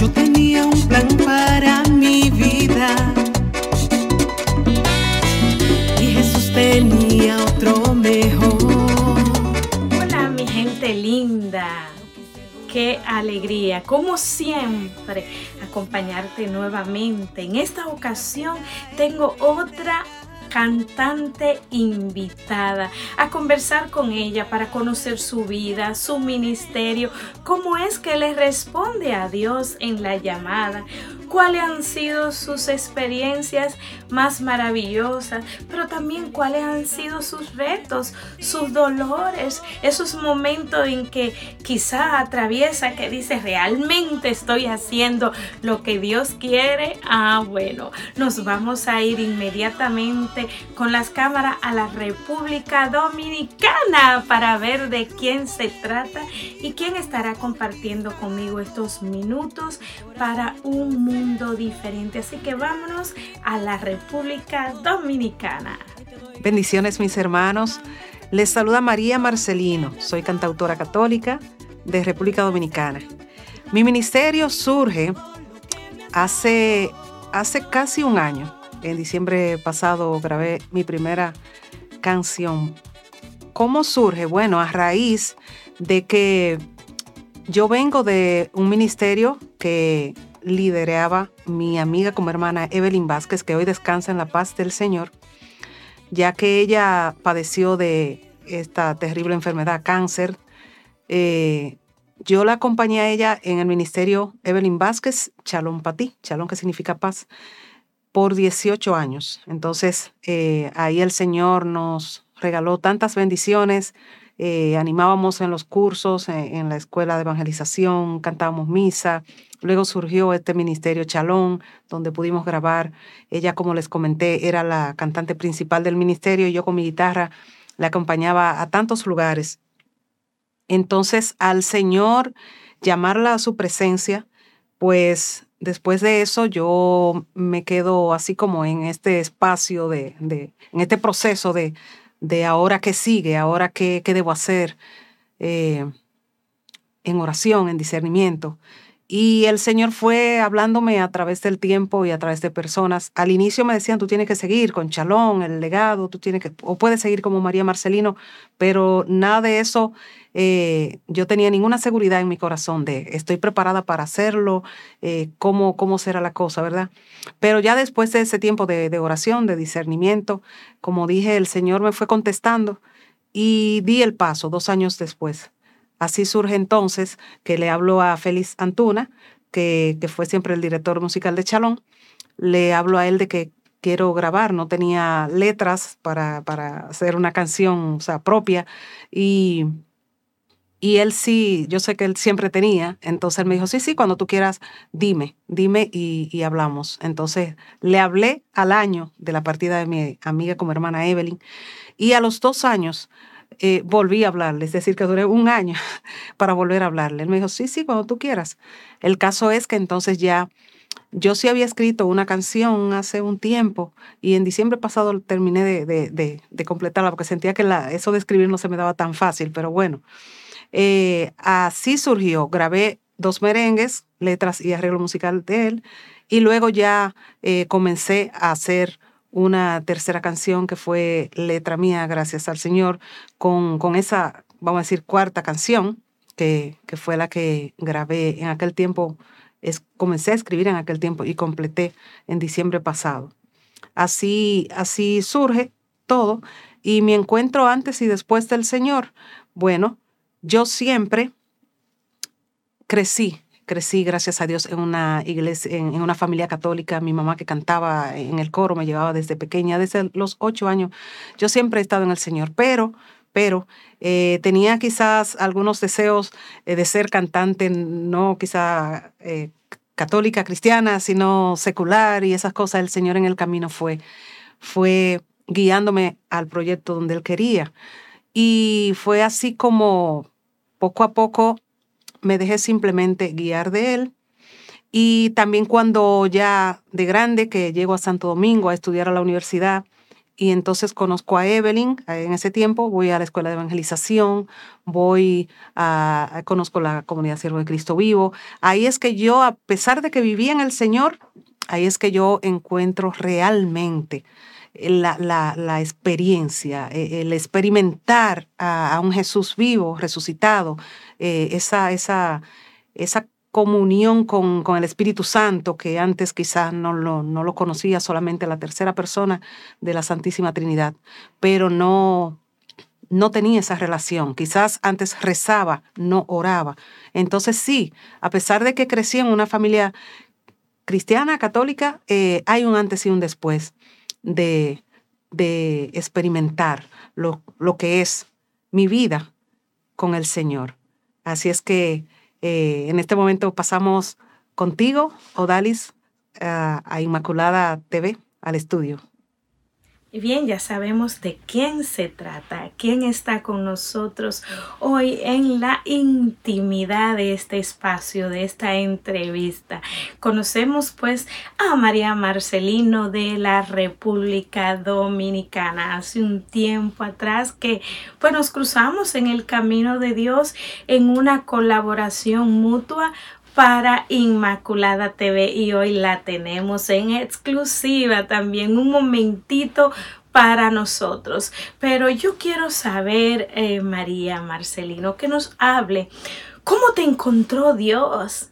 Yo tenía un plan para mi vida. Y Jesús tenía otro mejor. Hola mi gente linda. Qué alegría, como siempre, acompañarte nuevamente. En esta ocasión tengo otra cantante invitada a conversar con ella para conocer su vida, su ministerio, cómo es que le responde a Dios en la llamada, cuáles han sido sus experiencias más maravillosas, pero también cuáles han sido sus retos, sus dolores, esos momentos en que quizá atraviesa que dice, realmente estoy haciendo lo que Dios quiere. Ah, bueno, nos vamos a ir inmediatamente con las cámaras a la República Dominicana para ver de quién se trata y quién estará compartiendo conmigo estos minutos para un mundo diferente. Así que vámonos a la República Dominicana. Bendiciones mis hermanos. Les saluda María Marcelino. Soy cantautora católica de República Dominicana. Mi ministerio surge hace, hace casi un año. En diciembre pasado grabé mi primera canción. ¿Cómo surge? Bueno, a raíz de que yo vengo de un ministerio que lideraba mi amiga como hermana Evelyn Vázquez, que hoy descansa en la paz del Señor, ya que ella padeció de esta terrible enfermedad, cáncer. Eh, yo la acompañé a ella en el ministerio Evelyn Vázquez, Chalón Patí, Chalón que significa paz, por 18 años. Entonces, eh, ahí el Señor nos regaló tantas bendiciones, eh, animábamos en los cursos, en, la escuela de evangelización, cantábamos misa. Luego surgió este ministerio Chalón, donde pudimos grabar. Ella, como les comenté, era la cantante principal del ministerio y yo con mi guitarra le acompañaba a tantos lugares. Entonces, al Señor llamarla a su presencia, pues después de eso yo me quedo así como en este espacio de, de en este proceso de, de ahora qué sigue, ahora qué, qué debo hacer eh, en oración, en discernimiento. Y el Señor fue hablándome a través del tiempo y a través de personas. Al inicio me decían, tú tienes que seguir con Chalón, el legado, tú tienes que, o puedes seguir como María Marcelino, pero nada de eso, eh, yo tenía ninguna seguridad en mi corazón de estoy preparada para hacerlo, eh, cómo, cómo será la cosa, ¿verdad? Pero ya después de ese tiempo de, de oración, de discernimiento, como dije, el Señor me fue contestando y di el paso dos años después Así surge entonces que le hablo a Félix Antuna, que, que, fue siempre el director musical de Chalón, le hablo a él de que quiero grabar, no tenía letras para, para hacer una canción o sea, propia. Y, y él sí, yo sé que él siempre tenía, entonces él me dijo, sí, sí, cuando tú quieras, dime, dime y, y hablamos. Entonces le hablé al año de la partida de mi amiga como hermana Evelyn. Y a los dos años eh, volví a hablarle, es decir, que duré un año para volver a hablarle. Él me dijo, sí, sí, cuando tú quieras. El caso es que entonces ya yo sí había escrito una canción hace un tiempo y en diciembre pasado terminé de, de, de, completarla porque sentía que la, eso de escribir no se me daba tan fácil, pero bueno, eh, así surgió. Grabé dos merengues, letras y arreglo musical de él y luego ya eh, comencé a hacer una tercera canción que fue letra mía, gracias al Señor, con, con esa, vamos a decir, cuarta canción, que, que fue la que grabé en aquel tiempo, es, comencé a escribir en aquel tiempo y completé en diciembre pasado. Así, así surge todo y mi encuentro antes y después del Señor. Bueno, yo siempre crecí crecí, gracias a Dios, en una iglesia, en, una familia católica. Mi mamá que cantaba en el coro me llevaba desde pequeña, desde los ocho años. Yo siempre he estado en el Señor, pero, pero eh, tenía quizás algunos deseos eh, de ser cantante, no quizá eh, católica, cristiana, sino secular y esas cosas. El Señor en el camino fue, fue guiándome al proyecto donde Él quería. Y fue así como poco a poco me dejé simplemente guiar de él. Y también cuando ya de grande, que llego a Santo Domingo a estudiar a la universidad, y entonces conozco a Evelyn en ese tiempo, voy a la escuela de evangelización, voy a, conozco la comunidad Siervo de Cristo Vivo. Ahí es que yo, a pesar de que vivía en el Señor, ahí es que yo encuentro realmente la, experiencia, e, el experimentar a, un Jesús vivo, resucitado, eh, esa, esa, esa comunión con, con, el Espíritu Santo, que antes quizás no lo, no lo conocía solamente la tercera persona de la Santísima Trinidad, pero no, no tenía esa relación. Quizás antes rezaba, no oraba. Entonces sí, a pesar de que crecí en una familia cristiana, católica, eh, hay un antes y un después de, de experimentar lo, lo que es mi vida con el Señor. Así es que eh, en este momento pasamos contigo, Odalis, a Inmaculada TV, al estudio. Bien, ya sabemos de quién se trata, quién está con nosotros hoy en la intimidad de este espacio, de esta entrevista. Conocemos pues a María Marcelino de la República Dominicana. Hace un tiempo atrás que pues nos cruzamos en el camino de Dios en una colaboración mutua para Inmaculada TV y hoy la tenemos en exclusiva también un momentito para nosotros. Pero yo quiero saber, eh, María Marcelino, que nos hable, ¿cómo te encontró Dios?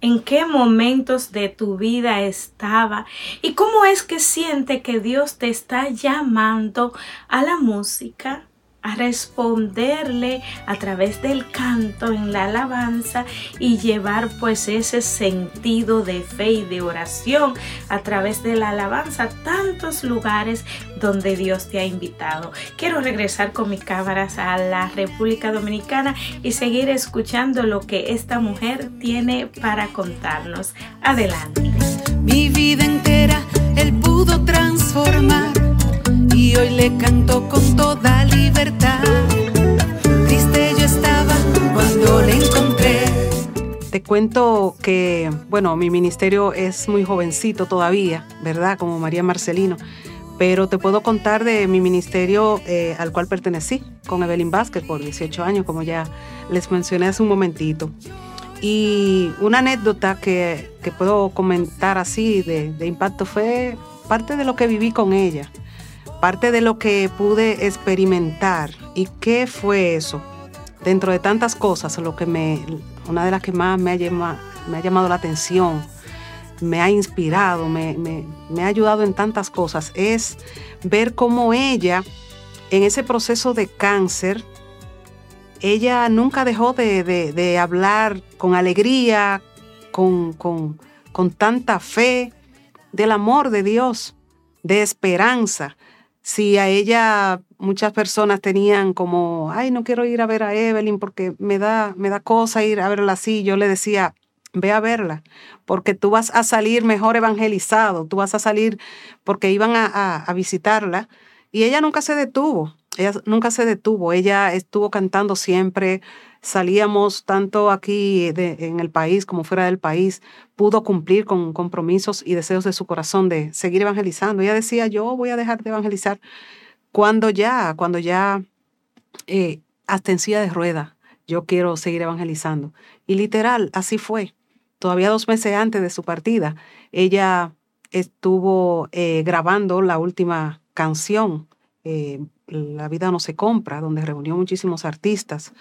¿En qué momentos de tu vida estaba? ¿Y cómo es que siente que Dios te está llamando a la música? Responderle a través del canto en la alabanza y llevar pues ese sentido de fe y de oración a través de la alabanza a tantos lugares donde Dios te ha invitado. Quiero regresar con mis cámaras a la República Dominicana y seguir escuchando lo que esta mujer tiene para contarnos. Adelante. Mi vida entera él pudo transformar y hoy le canto con toda libertad. Triste yo estaba cuando le encontré. Te cuento que, bueno, mi ministerio es muy jovencito todavía, ¿verdad? Como María Marcelino. Pero te puedo contar de mi ministerio eh, al cual pertenecí con Evelyn Vázquez por 18 años, como ya les mencioné hace un momentito. Y una anécdota que, que puedo comentar así de, de impacto fue parte de lo que viví con ella parte de lo que pude experimentar. ¿Y qué fue eso? Dentro de tantas cosas, lo que me, una de las que más me ha, llamado, me ha llamado la atención, me ha inspirado, me, ha ayudado en tantas cosas, es ver cómo ella, en ese proceso de cáncer, ella nunca dejó de, hablar con alegría, con, con, con tanta fe del amor de Dios, de esperanza si a ella muchas personas tenían como, ay, no quiero ir a ver a Evelyn porque me da, me da cosa ir a verla así, yo le decía, ve a verla, porque tú vas a salir mejor evangelizado, tú vas a salir porque iban a, a visitarla y ella nunca se detuvo, ella nunca se detuvo, ella estuvo cantando siempre, salíamos tanto aquí en el país como fuera del país, pudo cumplir con compromisos y deseos de su corazón de seguir evangelizando. Ella decía, yo voy a dejar de evangelizar cuando ya, cuando ya eh, hasta en silla de rueda, yo quiero seguir evangelizando. Y literal, así fue. Todavía dos meses antes de su partida, ella estuvo eh, grabando la última canción, eh, La vida no se compra, donde reunió muchísimos artistas.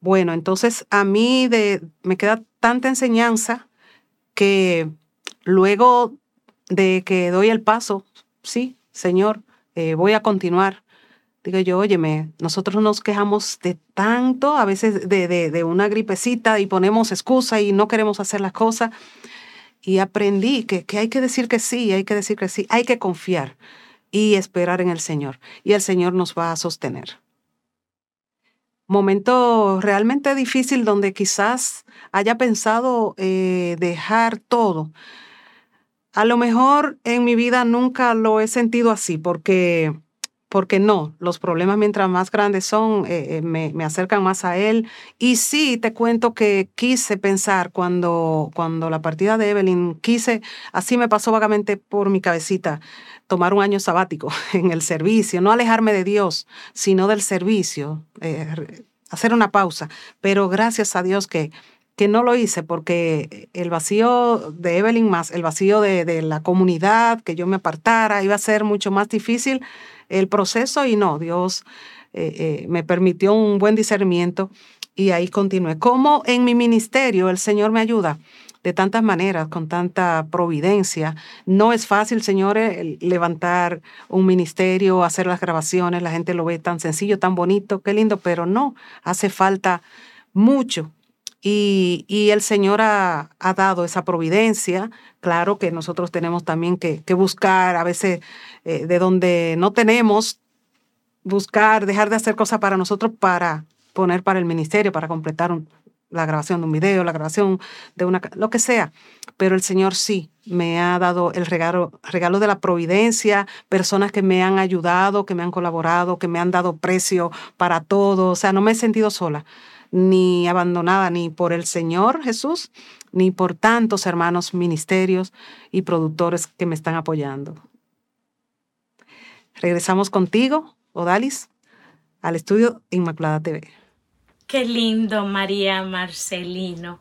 Bueno, entonces a mí de, me queda tanta enseñanza que luego de que doy el paso, sí, Señor, eh, voy a continuar. Digo yo, óyeme, nosotros nos quejamos de tanto, a veces de, de, una gripecita y ponemos excusa y no queremos hacer las cosas. Y aprendí que, que hay que decir que sí, hay que decir que sí, hay que confiar y esperar en el Señor. Y el Señor nos va a sostener momento realmente difícil donde quizás haya pensado eh, dejar todo. A lo mejor en mi vida nunca lo he sentido así porque, porque no, los problemas mientras más grandes son, eh, eh, me, me, acercan más a Él. Y sí, te cuento que quise pensar cuando, cuando la partida de Evelyn, quise, así me pasó vagamente por mi cabecita, tomar un año sabático en el servicio, no alejarme de Dios, sino del servicio, eh, hacer una pausa. Pero gracias a Dios que que no lo hice porque el vacío de Evelyn más el vacío de, de, la comunidad, que yo me apartara, iba a ser mucho más difícil el proceso y no, Dios eh, eh, me permitió un buen discernimiento y ahí continué. Como en mi ministerio el Señor me ayuda de tantas maneras, con tanta providencia. No es fácil, señores, levantar un ministerio, hacer las grabaciones, la gente lo ve tan sencillo, tan bonito, qué lindo, pero no, hace falta mucho y, el Señor ha, dado esa providencia. Claro que nosotros tenemos también que, buscar, a veces eh, de donde no tenemos, buscar, dejar de hacer cosas para nosotros para poner para el ministerio, para completar la grabación de un video, la grabación de una, lo que sea. Pero el Señor sí me ha dado el regalo, regalo de la providencia, personas que me han ayudado, que me han colaborado, que me han dado precio para todo. O sea, no me he sentido sola ni abandonada ni por el Señor Jesús, ni por tantos hermanos ministerios y productores que me están apoyando. Regresamos contigo, Odalis, al estudio Inmaculada TV. Qué lindo, María Marcelino.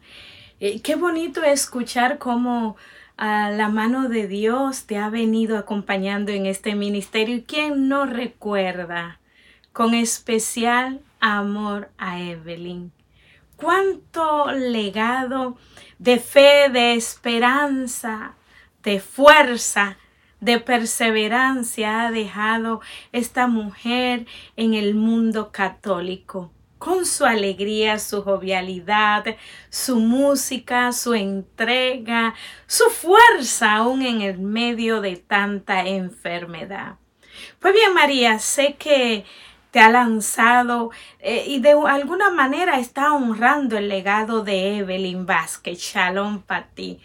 Eh, qué bonito escuchar cómo a la mano de Dios te ha venido acompañando en este ministerio. ¿Quién no recuerda con especial amor a Evelyn. Cuánto legado de fe, de esperanza, de fuerza, de perseverancia ha dejado esta mujer en el mundo católico con su alegría, su jovialidad, su música, su entrega, su fuerza aún en el medio de tanta enfermedad. Pues bien, María, sé que te ha lanzado eh, y de alguna manera está honrando el legado de Evelyn Vázquez. Shalom para ti.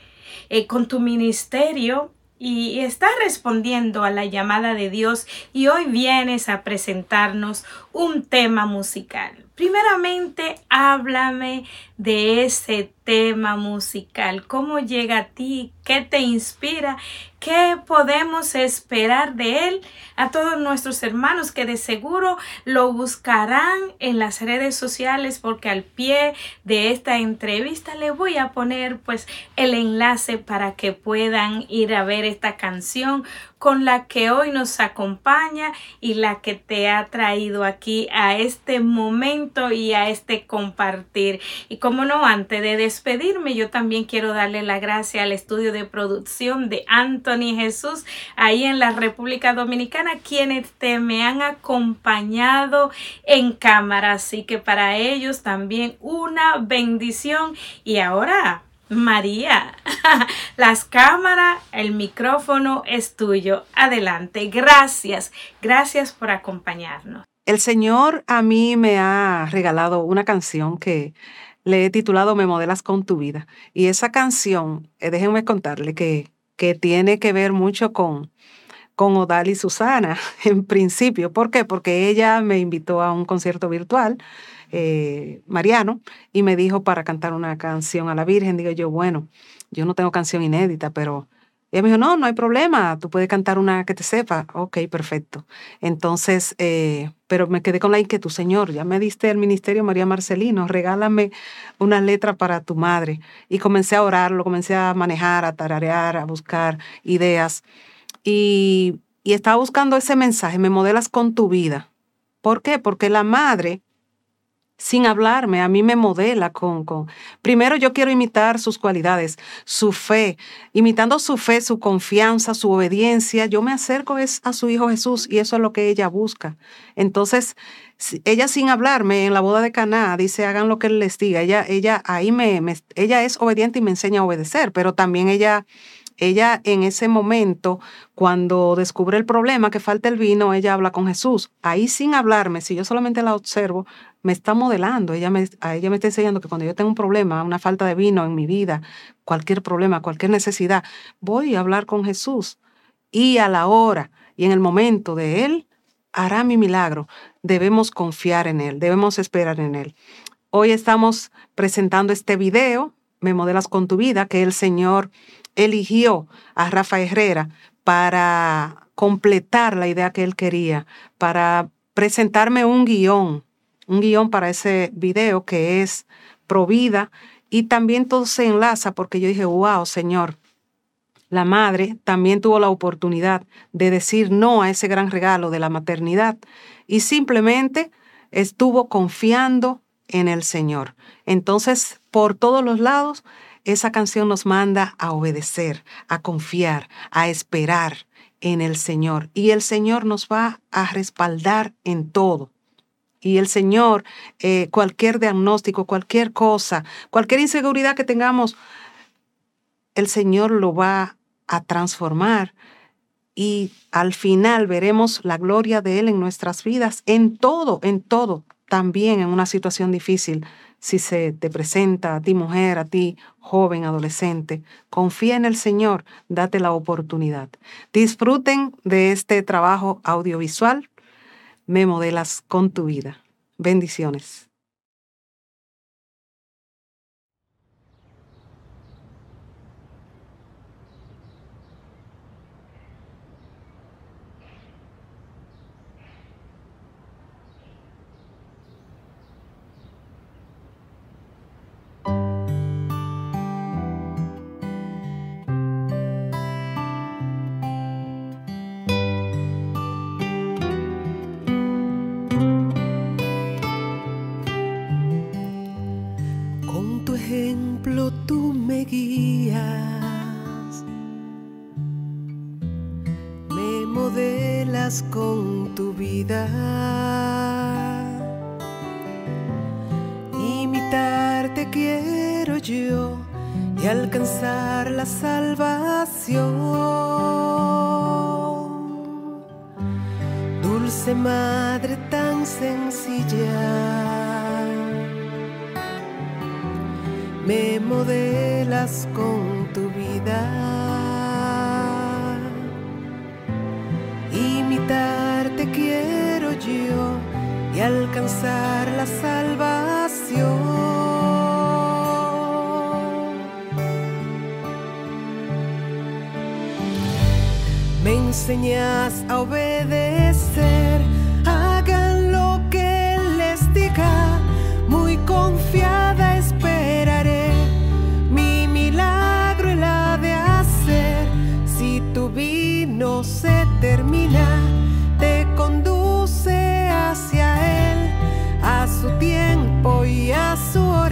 Eh, con tu ministerio y está respondiendo a la llamada de Dios y hoy vienes a presentarnos un tema musical. Primeramente, háblame de ese tema musical. ¿Cómo llega a ti? ¿Qué te inspira? ¿Qué podemos esperar de él? A todos nuestros hermanos que de seguro lo buscarán en las redes sociales porque al pie de esta entrevista le voy a poner pues el enlace para que puedan ir a ver esta canción con la que hoy nos acompaña y la que te ha traído aquí a este momento y a este compartir. Y como no, antes de despedirme, yo también quiero darle la gracia al estudio de producción de Anthony Jesús ahí en la República Dominicana, quienes te me han acompañado en cámara. Así que para ellos también una bendición. Y ahora María, las cámaras, el micrófono es tuyo. Adelante. Gracias. Gracias por acompañarnos. El Señor a mí me ha regalado una canción que le he titulado Me modelas con tu vida. Y esa canción, eh, déjenme contarle que, que tiene que ver mucho con, con Odal y Susana en principio. ¿Por qué? Porque ella me invitó a un concierto virtual eh, Mariano, y me dijo para cantar una canción a la Virgen. Digo yo, bueno, yo no tengo canción inédita, pero ella me dijo, no, no hay problema, tú puedes cantar una que te sepa. Ok, perfecto. Entonces, eh, pero me quedé con la inquietud, Señor, ya me diste el ministerio María Marcelino, regálame una letra para tu madre. Y comencé a orar, lo comencé a manejar, a tararear, a buscar ideas. Y, y estaba buscando ese mensaje, me modelas con tu vida. ¿Por qué? Porque la madre sin hablarme, a mí me modela con, con... Primero yo quiero imitar sus cualidades, su fe, imitando su fe, su confianza, su obediencia, yo me acerco es a su Hijo Jesús y eso es lo que ella busca. Entonces, ella sin hablarme en la boda de Caná dice, hagan lo que él les diga. Ella, ella ahí me, me ella es obediente y me enseña a obedecer, pero también ella ella en ese momento, cuando descubre el problema, que falta el vino, ella habla con Jesús. Ahí sin hablarme, si yo solamente la observo, me está modelando. Ella me, a ella me está enseñando que cuando yo tengo un problema, una falta de vino en mi vida, cualquier problema, cualquier necesidad, voy a hablar con Jesús. Y a la hora y en el momento de Él, hará mi milagro. Debemos confiar en Él, debemos esperar en Él. Hoy estamos presentando este video, Me modelas con tu vida, que el Señor eligió a Rafa Herrera para completar la idea que él quería, para presentarme un guion, un guion para ese video que es Provida y también todo se enlaza porque yo dije, wow, Señor, la madre también tuvo la oportunidad de decir no a ese gran regalo de la maternidad y simplemente estuvo confiando en el Señor. Entonces, por todos los lados, esa canción nos manda a obedecer, a confiar, a esperar en el Señor. Y el Señor nos va a respaldar en todo. Y el Señor, eh, cualquier diagnóstico, cualquier cosa, cualquier inseguridad que tengamos, el Señor lo va a transformar y al final veremos la gloria de Él en nuestras vidas, en todo, en todo, también en una situación difícil. Si se te presenta a ti mujer, a ti joven, adolescente, confía en el Señor, date la oportunidad. Disfruten de este trabajo audiovisual me modelas con tu vida. Bendiciones. Con tu vida. Imitarte quiero yo y alcanzar la salvación. Dulce Madre tan sencilla, me modelas con tu vida. te quiero yo y alcanzar la salvación. Me enseñas a obedecer, apoie a sua.